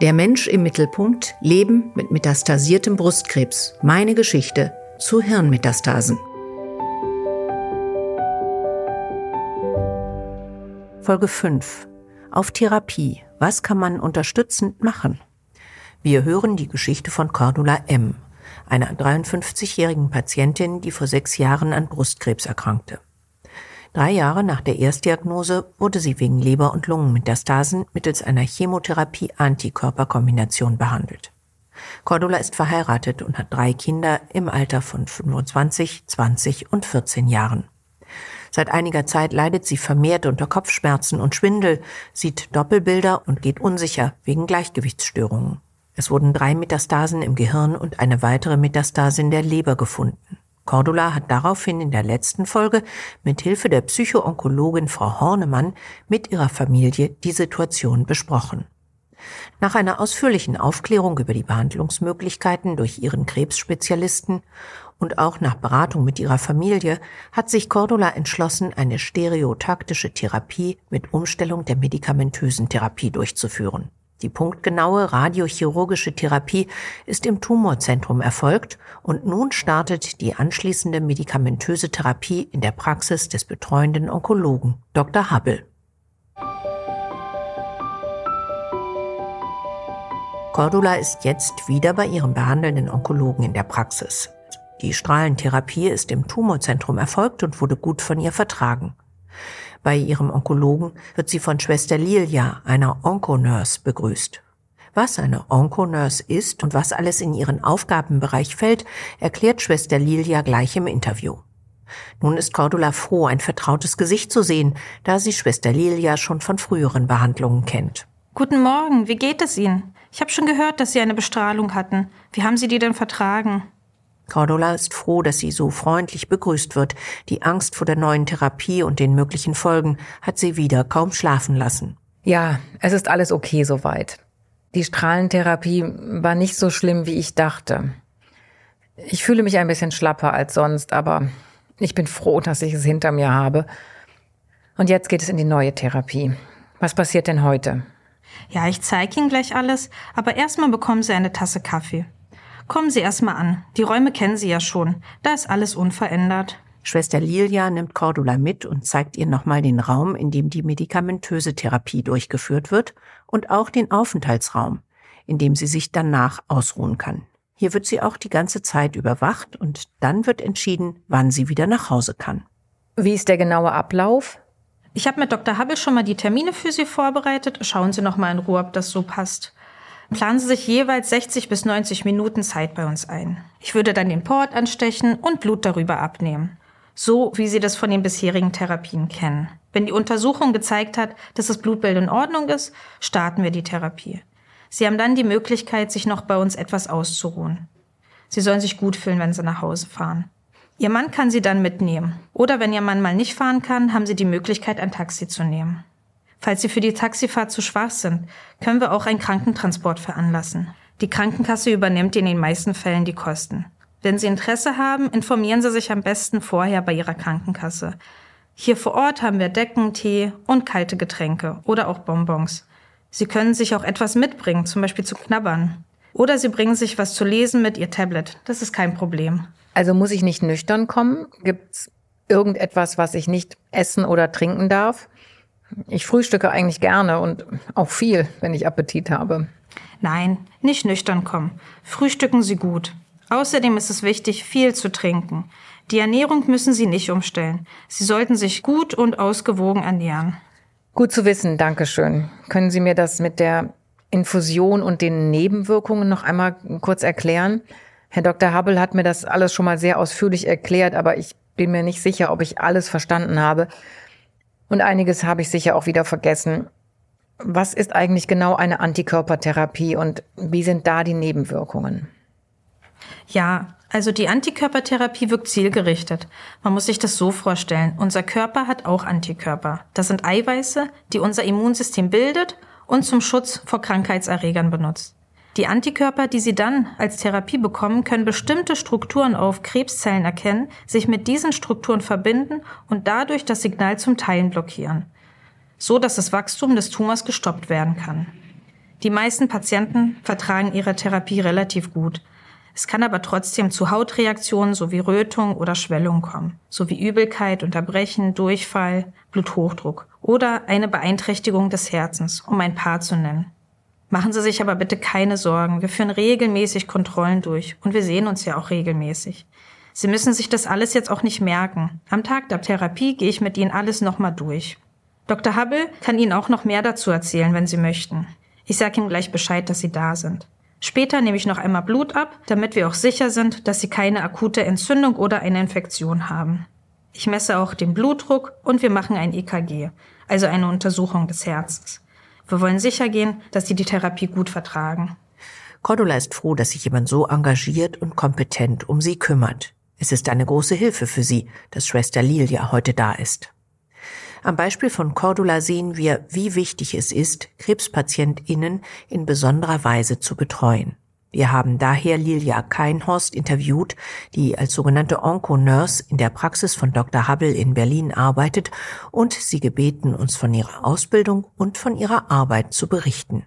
Der Mensch im Mittelpunkt, Leben mit metastasiertem Brustkrebs. Meine Geschichte zu Hirnmetastasen. Folge 5. Auf Therapie. Was kann man unterstützend machen? Wir hören die Geschichte von Cordula M., einer 53-jährigen Patientin, die vor sechs Jahren an Brustkrebs erkrankte. Drei Jahre nach der Erstdiagnose wurde sie wegen Leber- und Lungenmetastasen mittels einer Chemotherapie-Antikörperkombination behandelt. Cordula ist verheiratet und hat drei Kinder im Alter von 25, 20 und 14 Jahren. Seit einiger Zeit leidet sie vermehrt unter Kopfschmerzen und Schwindel, sieht Doppelbilder und geht unsicher wegen Gleichgewichtsstörungen. Es wurden drei Metastasen im Gehirn und eine weitere Metastase in der Leber gefunden. Cordula hat daraufhin in der letzten Folge mit Hilfe der Psychoonkologin Frau Hornemann mit ihrer Familie die Situation besprochen. Nach einer ausführlichen Aufklärung über die Behandlungsmöglichkeiten durch ihren Krebsspezialisten und auch nach Beratung mit ihrer Familie hat sich Cordula entschlossen, eine stereotaktische Therapie mit Umstellung der medikamentösen Therapie durchzuführen. Die punktgenaue radiochirurgische Therapie ist im Tumorzentrum erfolgt und nun startet die anschließende medikamentöse Therapie in der Praxis des betreuenden Onkologen Dr. Hubble. Cordula ist jetzt wieder bei ihrem behandelnden Onkologen in der Praxis. Die Strahlentherapie ist im Tumorzentrum erfolgt und wurde gut von ihr vertragen. Bei ihrem Onkologen wird sie von Schwester Lilia, einer Onkonurse, begrüßt. Was eine Onkonurse ist und was alles in ihren Aufgabenbereich fällt, erklärt Schwester Lilia gleich im Interview. Nun ist Cordula froh, ein vertrautes Gesicht zu sehen, da sie Schwester Lilia schon von früheren Behandlungen kennt. Guten Morgen, wie geht es Ihnen? Ich habe schon gehört, dass Sie eine Bestrahlung hatten. Wie haben Sie die denn vertragen? Cordula ist froh, dass sie so freundlich begrüßt wird. Die Angst vor der neuen Therapie und den möglichen Folgen hat sie wieder kaum schlafen lassen. Ja, es ist alles okay soweit. Die Strahlentherapie war nicht so schlimm, wie ich dachte. Ich fühle mich ein bisschen schlapper als sonst, aber ich bin froh, dass ich es hinter mir habe. Und jetzt geht es in die neue Therapie. Was passiert denn heute? Ja, ich zeige Ihnen gleich alles, aber erstmal bekommen Sie eine Tasse Kaffee. Kommen Sie erstmal an. Die Räume kennen Sie ja schon. Da ist alles unverändert. Schwester Lilia nimmt Cordula mit und zeigt ihr nochmal den Raum, in dem die medikamentöse Therapie durchgeführt wird und auch den Aufenthaltsraum, in dem sie sich danach ausruhen kann. Hier wird sie auch die ganze Zeit überwacht und dann wird entschieden, wann sie wieder nach Hause kann. Wie ist der genaue Ablauf? Ich habe mit Dr. Hubble schon mal die Termine für Sie vorbereitet. Schauen Sie noch mal in Ruhe, ob das so passt planen Sie sich jeweils 60 bis 90 Minuten Zeit bei uns ein. Ich würde dann den Port anstechen und Blut darüber abnehmen. So wie Sie das von den bisherigen Therapien kennen. Wenn die Untersuchung gezeigt hat, dass das Blutbild in Ordnung ist, starten wir die Therapie. Sie haben dann die Möglichkeit, sich noch bei uns etwas auszuruhen. Sie sollen sich gut fühlen, wenn Sie nach Hause fahren. Ihr Mann kann Sie dann mitnehmen. Oder wenn Ihr Mann mal nicht fahren kann, haben Sie die Möglichkeit, ein Taxi zu nehmen. Falls Sie für die Taxifahrt zu schwach sind, können wir auch einen Krankentransport veranlassen. Die Krankenkasse übernimmt in den meisten Fällen die Kosten. Wenn Sie Interesse haben, informieren Sie sich am besten vorher bei Ihrer Krankenkasse. Hier vor Ort haben wir Decken, Tee und kalte Getränke oder auch Bonbons. Sie können sich auch etwas mitbringen, zum Beispiel zu knabbern. Oder Sie bringen sich was zu lesen mit Ihr Tablet. Das ist kein Problem. Also muss ich nicht nüchtern kommen? Gibt's irgendetwas, was ich nicht essen oder trinken darf? Ich frühstücke eigentlich gerne und auch viel, wenn ich Appetit habe. Nein, nicht nüchtern kommen. Frühstücken Sie gut. Außerdem ist es wichtig, viel zu trinken. Die Ernährung müssen Sie nicht umstellen. Sie sollten sich gut und ausgewogen ernähren. Gut zu wissen, Dankeschön. Können Sie mir das mit der Infusion und den Nebenwirkungen noch einmal kurz erklären? Herr Dr. Hubble hat mir das alles schon mal sehr ausführlich erklärt, aber ich bin mir nicht sicher, ob ich alles verstanden habe. Und einiges habe ich sicher auch wieder vergessen. Was ist eigentlich genau eine Antikörpertherapie und wie sind da die Nebenwirkungen? Ja, also die Antikörpertherapie wirkt zielgerichtet. Man muss sich das so vorstellen. Unser Körper hat auch Antikörper. Das sind Eiweiße, die unser Immunsystem bildet und zum Schutz vor Krankheitserregern benutzt. Die Antikörper, die Sie dann als Therapie bekommen, können bestimmte Strukturen auf Krebszellen erkennen, sich mit diesen Strukturen verbinden und dadurch das Signal zum Teilen blockieren, so dass das Wachstum des Tumors gestoppt werden kann. Die meisten Patienten vertragen ihre Therapie relativ gut. Es kann aber trotzdem zu Hautreaktionen sowie Rötung oder Schwellung kommen, sowie Übelkeit, Unterbrechen, Durchfall, Bluthochdruck oder eine Beeinträchtigung des Herzens, um ein paar zu nennen. Machen Sie sich aber bitte keine Sorgen. Wir führen regelmäßig Kontrollen durch und wir sehen uns ja auch regelmäßig. Sie müssen sich das alles jetzt auch nicht merken. Am Tag der Therapie gehe ich mit Ihnen alles nochmal durch. Dr. Hubble kann Ihnen auch noch mehr dazu erzählen, wenn Sie möchten. Ich sage ihm gleich Bescheid, dass Sie da sind. Später nehme ich noch einmal Blut ab, damit wir auch sicher sind, dass Sie keine akute Entzündung oder eine Infektion haben. Ich messe auch den Blutdruck und wir machen ein EKG, also eine Untersuchung des Herzens. Wir wollen sicher gehen, dass Sie die Therapie gut vertragen. Cordula ist froh, dass sich jemand so engagiert und kompetent um sie kümmert. Es ist eine große Hilfe für sie, dass Schwester Lilia heute da ist. Am Beispiel von Cordula sehen wir, wie wichtig es ist, KrebspatientInnen in besonderer Weise zu betreuen. Wir haben daher Lilia Keinhorst interviewt, die als sogenannte Onco-Nurse in der Praxis von Dr. Hubble in Berlin arbeitet und sie gebeten, uns von ihrer Ausbildung und von ihrer Arbeit zu berichten.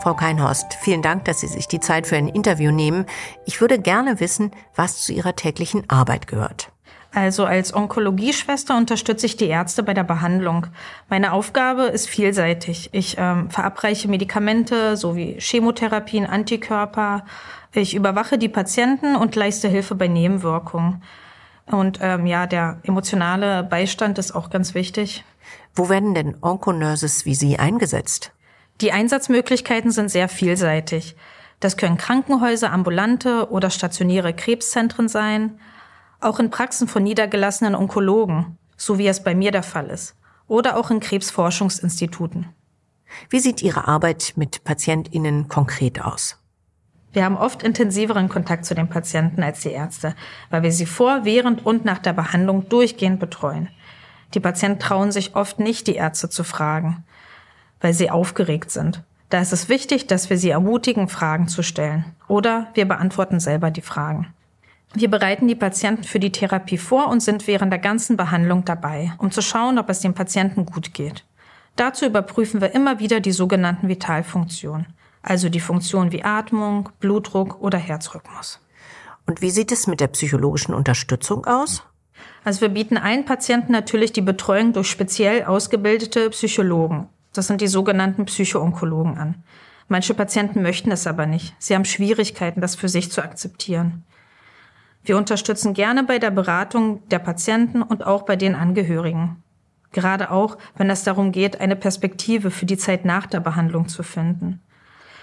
Frau Keinhorst, vielen Dank, dass Sie sich die Zeit für ein Interview nehmen. Ich würde gerne wissen, was zu Ihrer täglichen Arbeit gehört. Also als Onkologieschwester unterstütze ich die Ärzte bei der Behandlung. Meine Aufgabe ist vielseitig. Ich ähm, verabreiche Medikamente sowie Chemotherapien, Antikörper. Ich überwache die Patienten und leiste Hilfe bei Nebenwirkungen. Und ähm, ja, der emotionale Beistand ist auch ganz wichtig. Wo werden denn Onkonurses wie Sie eingesetzt? Die Einsatzmöglichkeiten sind sehr vielseitig. Das können Krankenhäuser, ambulante oder stationäre Krebszentren sein, auch in Praxen von niedergelassenen Onkologen, so wie es bei mir der Fall ist, oder auch in Krebsforschungsinstituten. Wie sieht Ihre Arbeit mit PatientInnen konkret aus? Wir haben oft intensiveren Kontakt zu den Patienten als die Ärzte, weil wir sie vor, während und nach der Behandlung durchgehend betreuen. Die Patienten trauen sich oft nicht, die Ärzte zu fragen weil sie aufgeregt sind. Da ist es wichtig, dass wir sie ermutigen, Fragen zu stellen. Oder wir beantworten selber die Fragen. Wir bereiten die Patienten für die Therapie vor und sind während der ganzen Behandlung dabei, um zu schauen, ob es dem Patienten gut geht. Dazu überprüfen wir immer wieder die sogenannten Vitalfunktionen, also die Funktionen wie Atmung, Blutdruck oder Herzrhythmus. Und wie sieht es mit der psychologischen Unterstützung aus? Also wir bieten allen Patienten natürlich die Betreuung durch speziell ausgebildete Psychologen, das sind die sogenannten Psychoonkologen an. Manche Patienten möchten es aber nicht. Sie haben Schwierigkeiten, das für sich zu akzeptieren. Wir unterstützen gerne bei der Beratung der Patienten und auch bei den Angehörigen. Gerade auch, wenn es darum geht, eine Perspektive für die Zeit nach der Behandlung zu finden.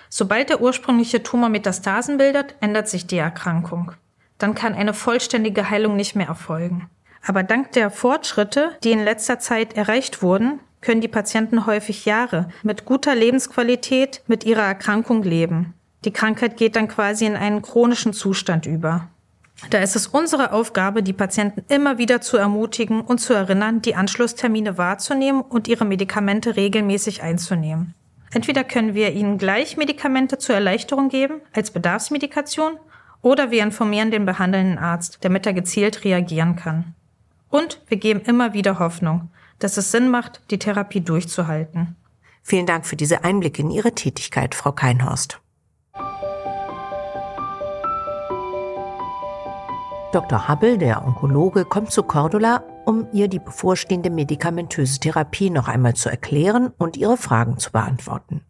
Sobald der ursprüngliche Tumor Metastasen bildet, ändert sich die Erkrankung. Dann kann eine vollständige Heilung nicht mehr erfolgen. Aber dank der Fortschritte, die in letzter Zeit erreicht wurden, können die Patienten häufig Jahre mit guter Lebensqualität mit ihrer Erkrankung leben. Die Krankheit geht dann quasi in einen chronischen Zustand über. Da ist es unsere Aufgabe, die Patienten immer wieder zu ermutigen und zu erinnern, die Anschlusstermine wahrzunehmen und ihre Medikamente regelmäßig einzunehmen. Entweder können wir ihnen gleich Medikamente zur Erleichterung geben, als Bedarfsmedikation, oder wir informieren den behandelnden Arzt, damit er gezielt reagieren kann. Und wir geben immer wieder Hoffnung dass es Sinn macht, die Therapie durchzuhalten. Vielen Dank für diese Einblicke in Ihre Tätigkeit, Frau Keinhorst. Dr. Hubble, der Onkologe, kommt zu Cordula, um ihr die bevorstehende medikamentöse Therapie noch einmal zu erklären und ihre Fragen zu beantworten.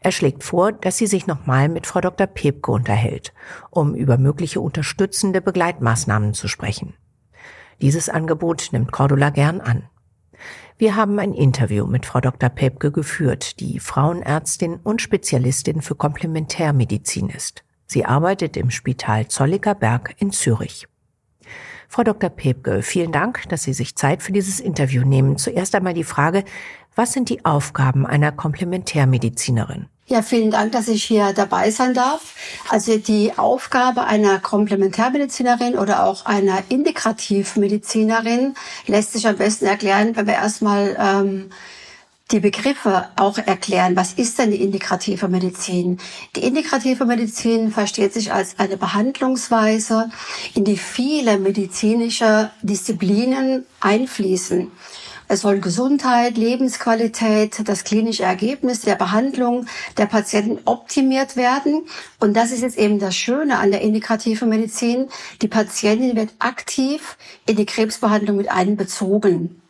Er schlägt vor, dass sie sich nochmal mit Frau Dr. Pepke unterhält, um über mögliche unterstützende Begleitmaßnahmen zu sprechen. Dieses Angebot nimmt Cordula gern an. Wir haben ein Interview mit Frau Dr. Pepke geführt, die Frauenärztin und Spezialistin für Komplementärmedizin ist. Sie arbeitet im Spital Zolliger Berg in Zürich. Frau Dr. Pepke, vielen Dank, dass Sie sich Zeit für dieses Interview nehmen. Zuerst einmal die Frage, was sind die Aufgaben einer Komplementärmedizinerin? Ja, vielen Dank, dass ich hier dabei sein darf. Also die Aufgabe einer Komplementärmedizinerin oder auch einer Integrativmedizinerin lässt sich am besten erklären, wenn wir erstmal ähm, die Begriffe auch erklären. Was ist denn die integrative Medizin? Die integrative Medizin versteht sich als eine Behandlungsweise, in die viele medizinische Disziplinen einfließen. Es soll Gesundheit, Lebensqualität, das klinische Ergebnis der Behandlung der Patienten optimiert werden. Und das ist jetzt eben das Schöne an der integrativen Medizin. Die Patientin wird aktiv in die Krebsbehandlung mit einbezogen.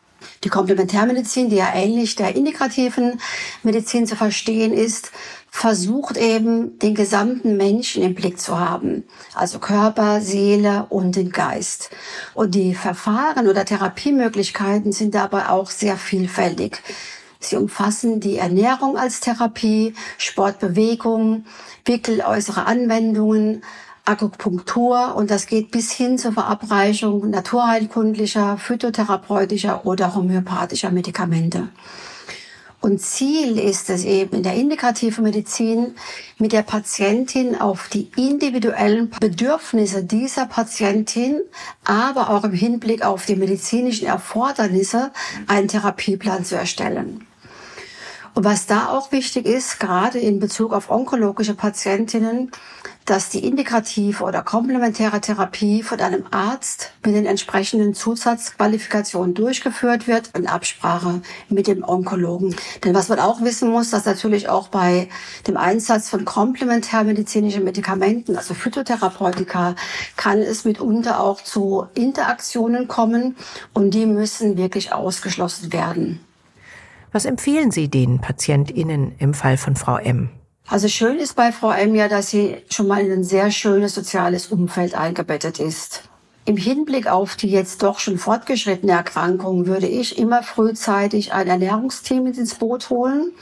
Die Komplementärmedizin, die ja ähnlich der integrativen Medizin zu verstehen ist, versucht eben den gesamten Menschen im Blick zu haben. Also Körper, Seele und den Geist. Und die Verfahren oder Therapiemöglichkeiten sind dabei auch sehr vielfältig. Sie umfassen die Ernährung als Therapie, Sportbewegung, Wickel, äußere Anwendungen, Akupunktur und das geht bis hin zur Verabreichung naturheilkundlicher, phytotherapeutischer oder homöopathischer Medikamente. Und Ziel ist es eben in der integrativen Medizin mit der Patientin auf die individuellen Bedürfnisse dieser Patientin, aber auch im Hinblick auf die medizinischen Erfordernisse einen Therapieplan zu erstellen. Und was da auch wichtig ist, gerade in Bezug auf onkologische Patientinnen, dass die integrative oder komplementäre Therapie von einem Arzt mit den entsprechenden Zusatzqualifikationen durchgeführt wird in Absprache mit dem Onkologen. Denn was man auch wissen muss, dass natürlich auch bei dem Einsatz von komplementärmedizinischen Medikamenten, also Phytotherapeutika, kann es mitunter auch zu Interaktionen kommen und die müssen wirklich ausgeschlossen werden. Was empfehlen Sie den PatientInnen im Fall von Frau M? Also schön ist bei Frau M ja, dass sie schon mal in ein sehr schönes soziales Umfeld eingebettet ist. Im Hinblick auf die jetzt doch schon fortgeschrittene Erkrankung würde ich immer frühzeitig ein Ernährungsteam ins Boot holen,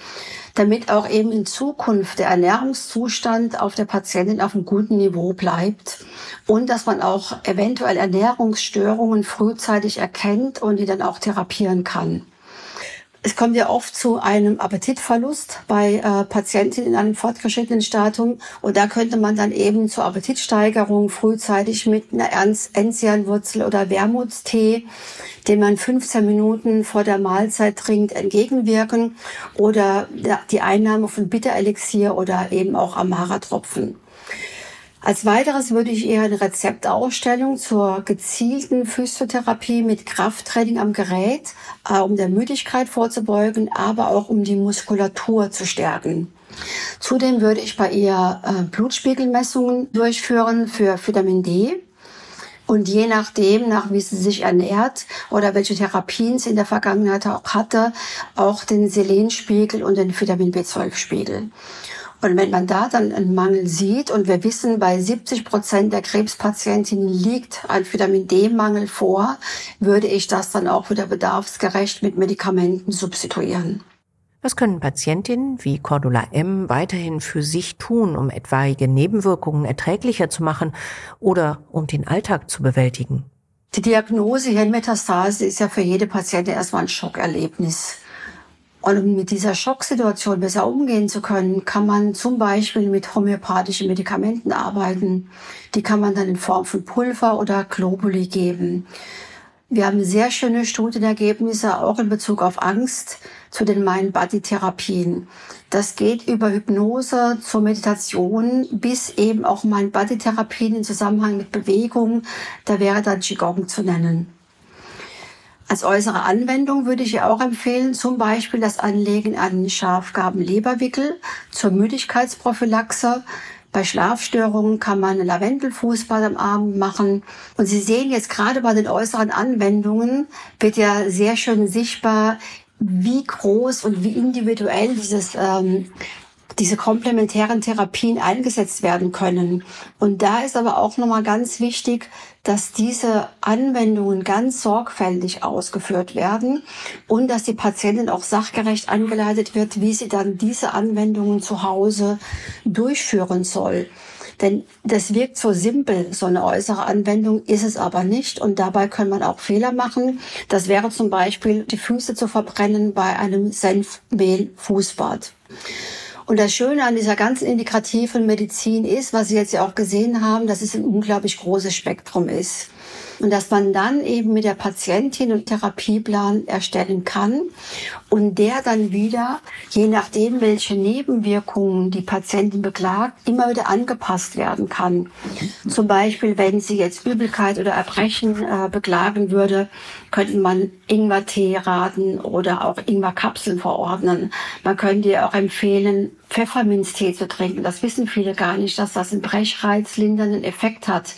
damit auch eben in Zukunft der Ernährungszustand auf der Patientin auf einem guten Niveau bleibt und dass man auch eventuell Ernährungsstörungen frühzeitig erkennt und die dann auch therapieren kann. Es kommt ja oft zu einem Appetitverlust bei äh, Patienten in einem fortgeschrittenen Stadium. Und da könnte man dann eben zur Appetitsteigerung frühzeitig mit einer Enzianwurzel oder Wermutstee, den man 15 Minuten vor der Mahlzeit trinkt, entgegenwirken. Oder die Einnahme von Bitterelixier oder eben auch Amara-Tropfen. Als weiteres würde ich eher eine Rezeptausstellung zur gezielten Physiotherapie mit Krafttraining am Gerät, äh, um der Müdigkeit vorzubeugen, aber auch um die Muskulatur zu stärken. Zudem würde ich bei ihr äh, Blutspiegelmessungen durchführen für Vitamin D. Und je nachdem, nach wie sie sich ernährt oder welche Therapien sie in der Vergangenheit auch hatte, auch den Selenspiegel und den Vitamin B12-Spiegel. Und wenn man da dann einen Mangel sieht und wir wissen, bei 70 Prozent der Krebspatientinnen liegt ein Vitamin D-Mangel vor, würde ich das dann auch wieder bedarfsgerecht mit Medikamenten substituieren. Was können Patientinnen wie Cordula M. weiterhin für sich tun, um etwaige Nebenwirkungen erträglicher zu machen oder um den Alltag zu bewältigen? Die Diagnose Hirnmetastase ist ja für jede Patientin erstmal ein Schockerlebnis. Und um mit dieser Schocksituation besser umgehen zu können, kann man zum Beispiel mit homöopathischen Medikamenten arbeiten. Die kann man dann in Form von Pulver oder Globuli geben. Wir haben sehr schöne Studienergebnisse auch in Bezug auf Angst zu den Mind-Body-Therapien. Das geht über Hypnose zur Meditation bis eben auch Mind-Body-Therapien im Zusammenhang mit Bewegung. Da wäre dann Qigong zu nennen. Als äußere Anwendung würde ich ja auch empfehlen, zum Beispiel das Anlegen an Schafgaben-Leberwickel zur Müdigkeitsprophylaxe. Bei Schlafstörungen kann man Lavendelfußball am Abend machen. Und Sie sehen jetzt gerade bei den äußeren Anwendungen wird ja sehr schön sichtbar, wie groß und wie individuell dieses ähm, diese komplementären Therapien eingesetzt werden können. Und da ist aber auch nochmal ganz wichtig, dass diese Anwendungen ganz sorgfältig ausgeführt werden und dass die Patientin auch sachgerecht angeleitet wird, wie sie dann diese Anwendungen zu Hause durchführen soll. Denn das wirkt so simpel, so eine äußere Anwendung ist es aber nicht. Und dabei kann man auch Fehler machen. Das wäre zum Beispiel die Füße zu verbrennen bei einem Senfmehl-Fußbad. Und das Schöne an dieser ganzen integrativen Medizin ist, was Sie jetzt ja auch gesehen haben, dass es ein unglaublich großes Spektrum ist. Und dass man dann eben mit der Patientin einen Therapieplan erstellen kann und der dann wieder, je nachdem, welche Nebenwirkungen die Patientin beklagt, immer wieder angepasst werden kann. Zum Beispiel, wenn sie jetzt Übelkeit oder Erbrechen äh, beklagen würde, könnte man Ingwertee raten oder auch Ingwerkapseln verordnen. Man könnte ihr auch empfehlen, Pfefferminztee zu trinken. Das wissen viele gar nicht, dass das einen brechreizlindernden Effekt hat.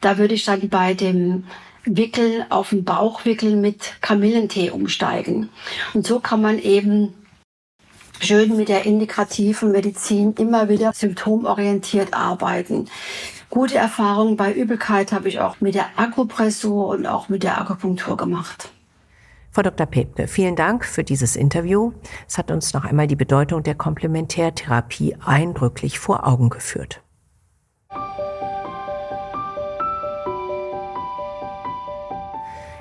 Da würde ich dann bei dem Wickel auf den Bauchwickel mit Kamillentee umsteigen. Und so kann man eben schön mit der integrativen Medizin immer wieder symptomorientiert arbeiten. Gute Erfahrungen bei Übelkeit habe ich auch mit der Akupressur und auch mit der Akupunktur gemacht. Frau Dr. Pepke, vielen Dank für dieses Interview. Es hat uns noch einmal die Bedeutung der Komplementärtherapie eindrücklich vor Augen geführt.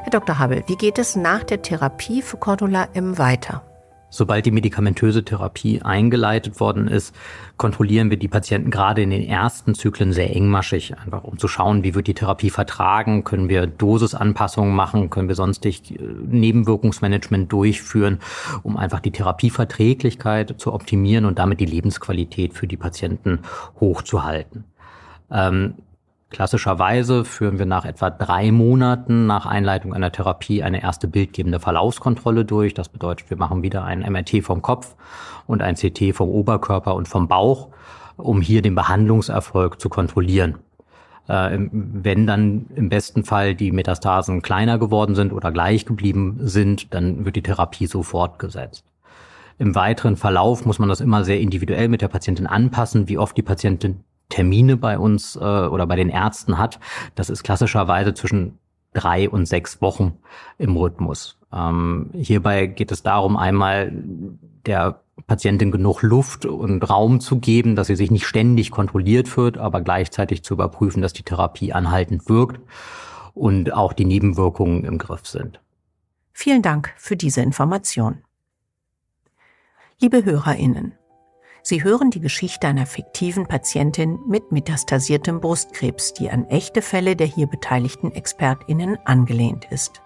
Herr Dr. Habel, wie geht es nach der Therapie für Cordula M weiter? Sobald die medikamentöse Therapie eingeleitet worden ist, kontrollieren wir die Patienten gerade in den ersten Zyklen sehr engmaschig, einfach um zu schauen, wie wird die Therapie vertragen, können wir Dosisanpassungen machen, können wir sonstig äh, Nebenwirkungsmanagement durchführen, um einfach die Therapieverträglichkeit zu optimieren und damit die Lebensqualität für die Patienten hochzuhalten. Ähm, Klassischerweise führen wir nach etwa drei Monaten nach Einleitung einer Therapie eine erste bildgebende Verlaufskontrolle durch. Das bedeutet, wir machen wieder ein MRT vom Kopf und ein CT vom Oberkörper und vom Bauch, um hier den Behandlungserfolg zu kontrollieren. Äh, wenn dann im besten Fall die Metastasen kleiner geworden sind oder gleich geblieben sind, dann wird die Therapie so fortgesetzt. Im weiteren Verlauf muss man das immer sehr individuell mit der Patientin anpassen, wie oft die Patientin Termine bei uns äh, oder bei den Ärzten hat, das ist klassischerweise zwischen drei und sechs Wochen im Rhythmus. Ähm, hierbei geht es darum, einmal der Patientin genug Luft und Raum zu geben, dass sie sich nicht ständig kontrolliert wird, aber gleichzeitig zu überprüfen, dass die Therapie anhaltend wirkt und auch die Nebenwirkungen im Griff sind. Vielen Dank für diese Information. Liebe Hörerinnen, Sie hören die Geschichte einer fiktiven Patientin mit metastasiertem Brustkrebs, die an echte Fälle der hier beteiligten ExpertInnen angelehnt ist.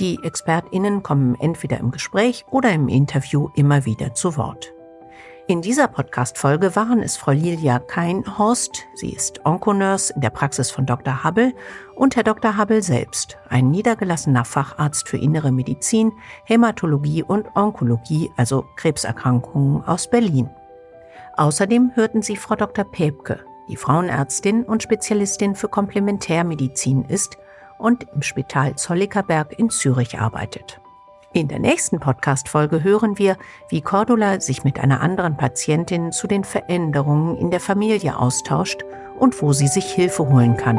Die ExpertInnen kommen entweder im Gespräch oder im Interview immer wieder zu Wort. In dieser Podcast-Folge waren es Frau Lilia Keinhorst, sie ist Onkonurse in der Praxis von Dr. Hubble, und Herr Dr. Hubble selbst, ein niedergelassener Facharzt für innere Medizin, Hämatologie und Onkologie, also Krebserkrankungen aus Berlin. Außerdem hörten Sie Frau Dr. Päbke, die Frauenärztin und Spezialistin für Komplementärmedizin ist und im Spital Zollikerberg in Zürich arbeitet. In der nächsten Podcast-Folge hören wir, wie Cordula sich mit einer anderen Patientin zu den Veränderungen in der Familie austauscht und wo sie sich Hilfe holen kann.